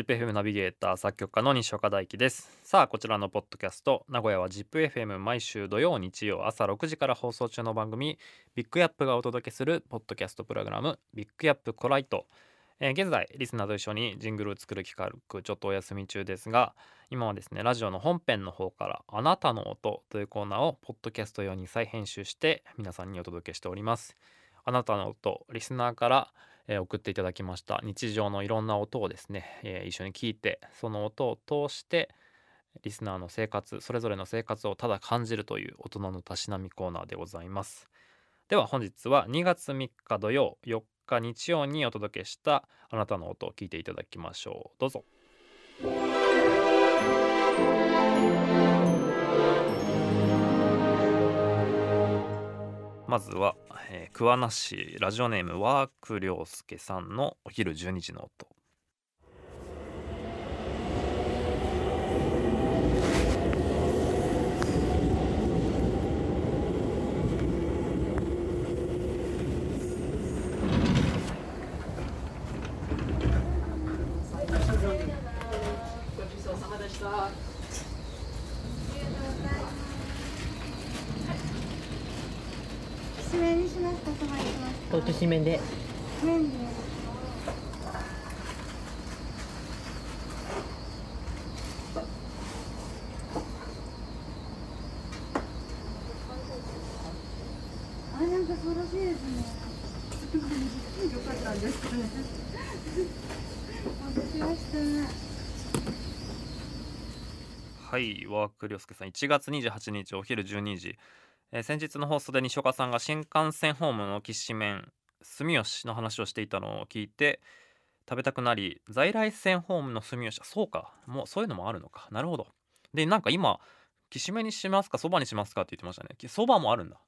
ZIPFM ナビゲーター作曲家の西岡大樹です。さあこちらのポッドキャスト名古屋は ZIPFM 毎週土曜日曜朝6時から放送中の番組ビッグヤップがお届けするポッドキャストプログラムビッグヤップコライト。えー、現在リスナーと一緒にジングルを作る企画ちょっとお休み中ですが今はですねラジオの本編の方から「あなたの音」というコーナーをポッドキャスト用に再編集して皆さんにお届けしております。あなたの音リスナーからえ送っていただきました。日常のいろんな音をですね、え一緒に聞いてその音を通してリスナーの生活それぞれの生活をただ感じるという大人のたしなみコーナーでございます。では本日は2月3日土曜4日日曜にお届けしたあなたの音を聞いていただきましょう。どうぞ。まずは、えー、桑名市ラジオネームワーク涼介さんのお昼12時の音。ときしめんで。麺で。あ、なんかそうらしいですね。よかったんですかね。私はしたはい、ワークりょうすけさん、1月28日お昼12時、えー、先日の放送で西岡さんが新幹線ホームのきしめん住吉の話をしていたのを聞いて食べたくなり在来線ホームの住吉そうかもうそういうのもあるのか。なるほど。でなんか今きしめにしますかそばにしますかって言ってましたね。そばもあるんだ。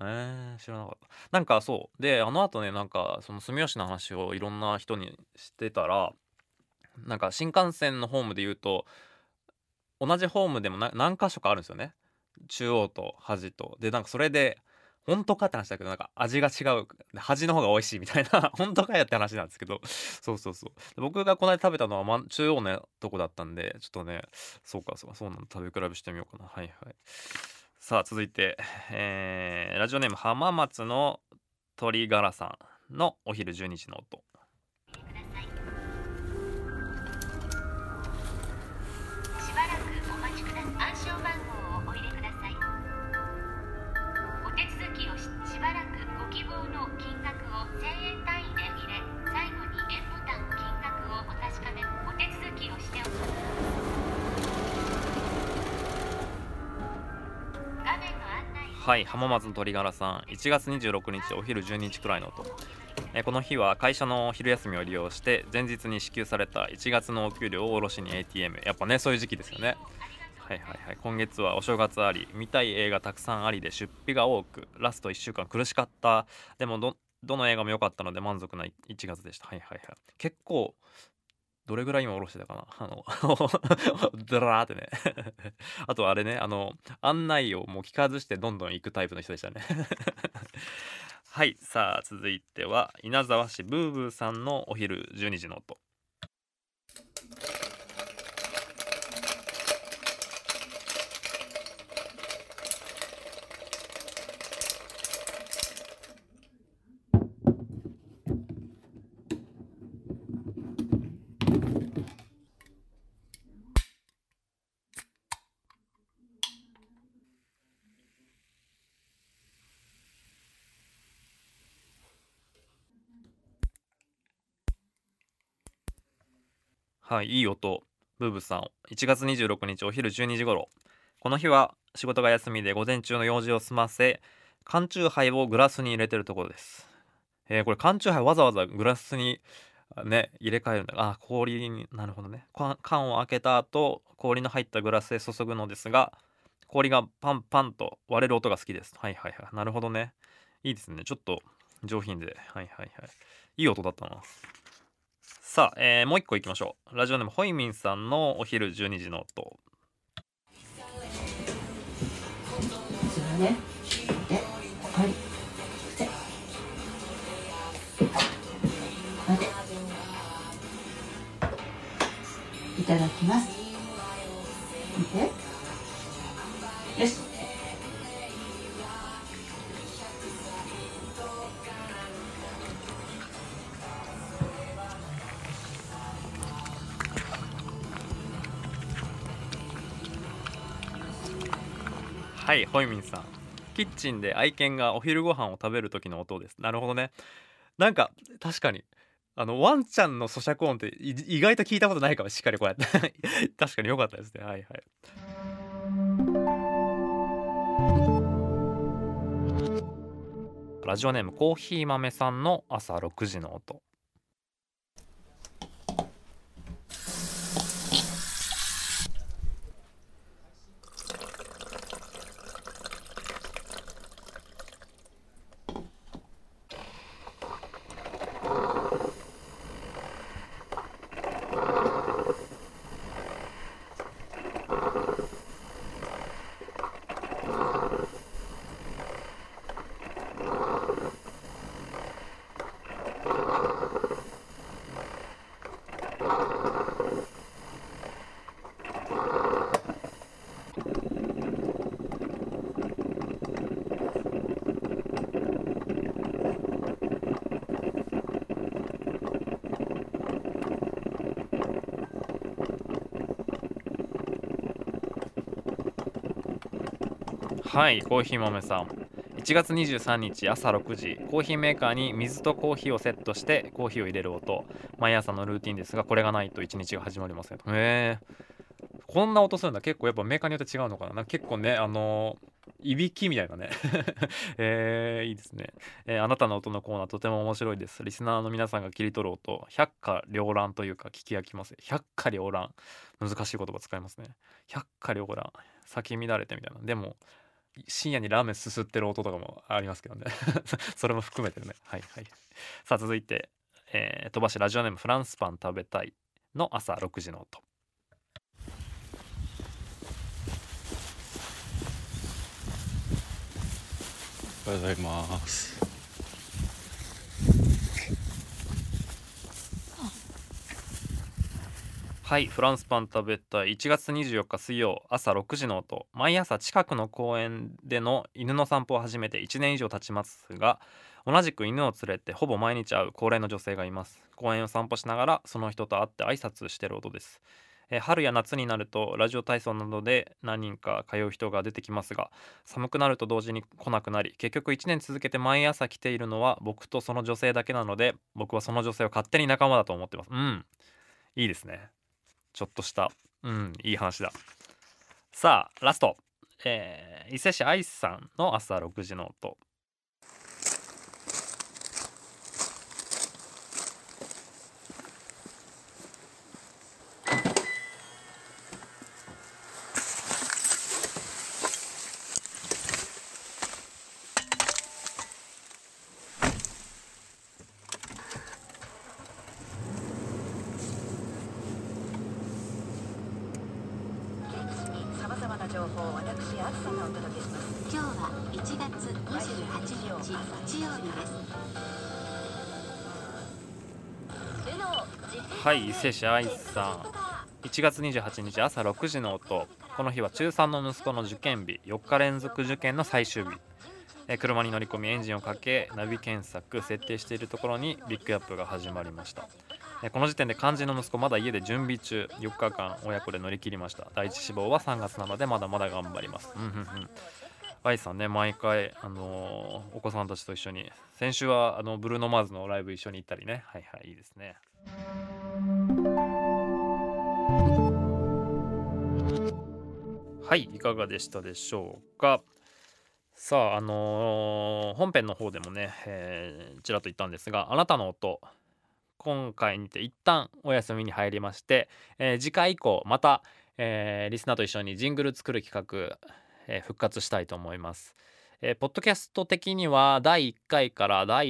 えー、知らなかった。なんかそう。であのあとねなんかその住吉の話をいろんな人にしてたらなんか新幹線のホームで言うと同じホームでも何箇所かあるんですよね。中央と端と。でなんかそれで本当かって話だけどなんか味が違う。端の方が美味しいみたいな 本当かよって話なんですけど。そうそうそう。僕がこの間食べたのは、中央のとこだったんでちょっとねそうかそうかそうなの食べ比べしてみようかな。はいはい。さあ続いて、えー、ラジオネーム浜松の鳥柄さんのお昼12時の音。はい浜松の鳥柄さん。1月26日お昼12時くらいの音。えこの日は会社の昼休みを利用して前日に支給された1月のお給料を下ろしに ATM やっぱねそういう時期ですよね。はいはいはい。今月はお正月あり見たい映画たくさんありで出費が多くラスト1週間苦しかった。でもどどの映画も良かったので満足な1月でした。はいはいはい。結構どれぐらい今下ろしてたかな？あの ドラーってね。あとあれね、あの、案内をもう聞かずしてどんどん行くタイプの人でしたね。はい、さあ続いては、稲沢市ブーブーさんのお昼12時の音。はい、いい音。ブーブさん。1月26日お昼12時頃。この日は仕事が休みで午前中の用事を済ませ、缶チューハイをグラスに入れてるところです。えー、これ缶チューハイわざわざグラスにね、入れ替えるんだ。あ、氷になるほどね。缶を開けた後、氷の入ったグラスへ注ぐのですが、氷がパンパンと割れる音が好きです。はいはいはい。なるほどね。いいですね。ちょっと上品で。はいはいはい。いい音だったな。さあ、えー、もう一個いきましょう。ラジオネームホイミンさんのお昼12時の音。いただきます。はいホイミンさん。キッチンで愛犬がお昼ご飯を食べる時の音です。なるほどね。なんか確かにあのワンちゃんの咀嚼音って意外と聞いたことないかも。しっかりこうやって。確かに良かったですね。はいはい。ラジオネームコーヒー豆さんの朝6時の音。はいコーヒー豆さん。1月23日朝6時。コーヒーメーカーに水とコーヒーをセットしてコーヒーを入れる音。毎朝のルーティンですがこれがないと一日が始まりません。へえこんな音するんだ。結構やっぱメーカーによって違うのかな。結構ねあのーいびきみたいなね。えー、いいですね、えーあなたの音のコーナーとても面白いです。リスナーの皆さんが切り取る音。百花繚乱というか聞き飽きます。百花繚乱。難しい言葉使いますね。百花繚乱。咲き乱れてみたいな。でも深夜にラーメンすすってる音とかもありますけどね。それも含めてね。はいはい。さあ続いて、えー、飛ばしラジオネームフランスパン食べたいの朝6時の音。おはようございます。はいフランスパン食べたい。1月24日水曜朝6時の音。毎朝近くの公園での犬の散歩を始めて1年以上経ちますが同じく犬を連れてほぼ毎日会う高齢の女性がいます。公園を散歩しながらその人と会って挨拶してる音です。え春や夏になるとラジオ体操などで何人か通う人が出てきますが寒くなると同時に来なくなり結局1年続けて毎朝来ているのは僕とその女性だけなので僕はその女性を勝手に仲間だと思ってます。うん。いいですね。ちょっとしたうんいい話だ。さあラスト。えー伊勢市愛さんの朝6時の音さまざまな情報を私あずさがお届けします今日は1月28日日曜日です。はい伊勢市愛さん。1月28日朝6時の音。この日は中3の息子の受験日。4日連続受験の最終日。え車に乗り込みエンジンをかけナビ検索設定しているところにビッグアップが始まりました。この時点で肝心の息子まだ家で準備中。4日間親子で乗り切りました。第一志望は3月なのでまだまだ頑張ります。うんうんうん。愛さんね毎回、あのーお子さんたちと一緒に。先週はあのブルーノ・マーズのライブ一緒に行ったりね。はいはいいいですね。はいいかがでしたでしょうか。さああのー本編の方でもね、えーちらっと言ったんですがあなたの音。今回にて一旦お休みに入りまして、えー次回以降また、えーリスナーと一緒にジングル作る企画、えー復活したいと思います。えーポッドキャスト的には第1回から第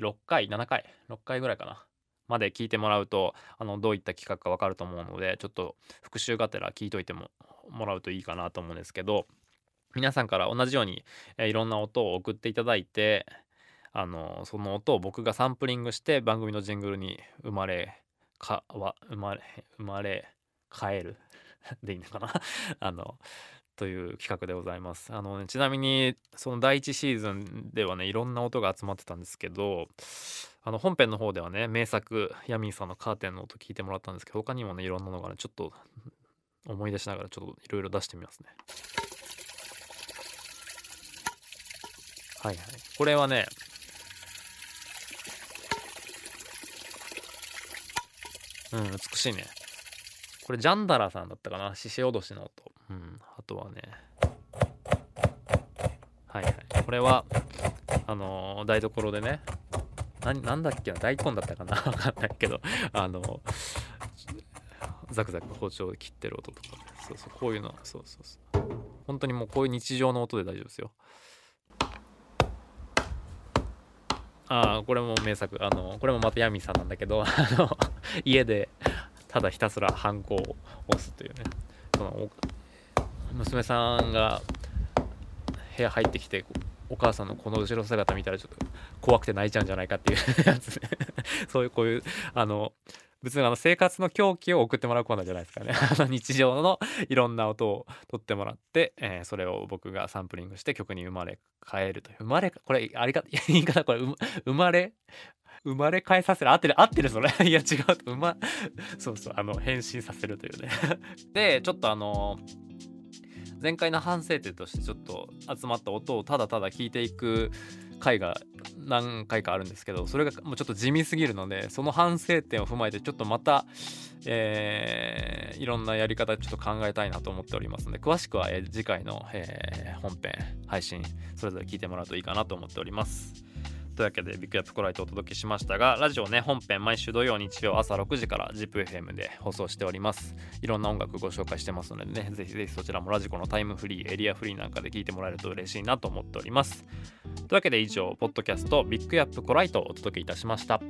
6回7回6回ぐらいかなまで聞いてもらうとあのどういった企画か分かると思うのでちょっと復習がてら聞いといてももらうといいかなと思うんですけど皆さんから同じように、えーいろんな音を送っていただいてあのその音を僕がサンプリングして番組のジングルに生まれかは生まれ生まれ変える。でいいのかな？あのという企画でございます。あの、ね、ちなみにその第1シーズンではねいろんな音が集まってたんですけどあの本編の方ではね名作ヤミーさんのカーテンの音聞いてもらったんですけど他にもねいろんなのがねちょっと思い出しながらちょっといろいろ出してみますね。はいはい。これはねうん美しいね。これジャンダラさんだったかな？獅子おどしの音。うんあとはね。はいはい。これはあのー台所でね。なんだっけな？大根だったかな？わかんないけど。あのザクザク包丁で切ってる音とか。ねそうそうこういうの。そうそうそう。本当にもうこういう日常の音で大丈夫ですよ。ああこれも名作。あのこれもまたヤミーさんなんだけどあの 家でただひたすらハンコを押すというね。その娘さんが部屋入ってきてお母さんのこの後ろ姿見たらちょっと怖くて泣いちゃうんじゃないかっていうやつね。そういうこういうあの別にあの生活の狂気を送ってもらうコーナーじゃないですかね。日常のいろんな音を取ってもらって、えーそれを僕がサンプリングして曲に生まれ変えるという。生まれこれありが 言い方これ生まれ生まれ変えさせる。合ってる合ってるそれ。いや違う。うまそうそうあの変身させるというね。でちょっとあの前回の反省点としてちょっと集まった音をただただ聞いていく回が何回かあるんですけどそれがもうちょっと地味すぎるのでその反省点を踏まえてちょっとまた、えーいろんなやり方ちょっと考えたいなと思っておりますので詳しくは、え次回の、えー本編配信それぞれ聞いてもらうといいかなと思っております。というわけでビッグアップコライトをお届けしましたがラジオね本編毎週土曜日曜朝6時から ZIPFM で放送しております。いろんな音楽ご紹介してますのでねぜひぜひそちらもラジコのタイムフリーエリアフリーなんかで聞いてもらえると嬉しいなと思っております。というわけで以上ポッドキャストビッグアップコライトをお届けいたしました。